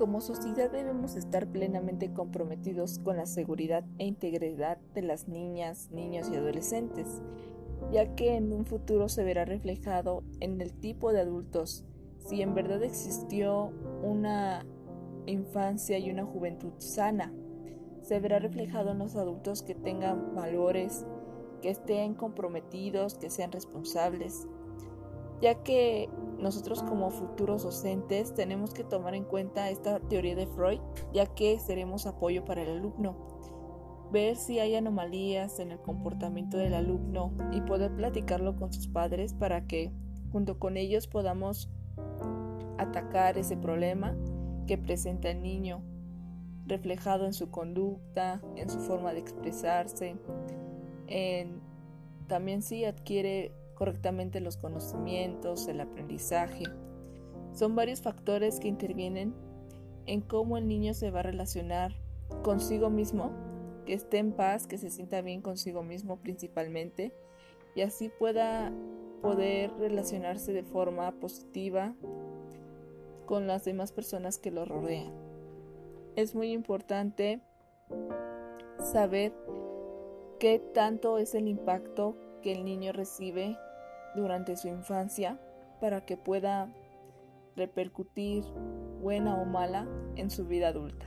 Como sociedad debemos estar plenamente comprometidos con la seguridad e integridad de las niñas, niños y adolescentes, ya que en un futuro se verá reflejado en el tipo de adultos si en verdad existió una infancia y una juventud sana. Se verá reflejado en los adultos que tengan valores, que estén comprometidos, que sean responsables, ya que nosotros como futuros docentes tenemos que tomar en cuenta esta teoría de Freud, ya que seremos apoyo para el alumno. Ver si hay anomalías en el comportamiento del alumno y poder platicarlo con sus padres para que junto con ellos podamos atacar ese problema que presenta el niño, reflejado en su conducta, en su forma de expresarse, en también si adquiere correctamente los conocimientos, el aprendizaje. Son varios factores que intervienen en cómo el niño se va a relacionar consigo mismo, que esté en paz, que se sienta bien consigo mismo principalmente, y así pueda poder relacionarse de forma positiva con las demás personas que lo rodean. Es muy importante saber qué tanto es el impacto que el niño recibe durante su infancia para que pueda repercutir buena o mala en su vida adulta.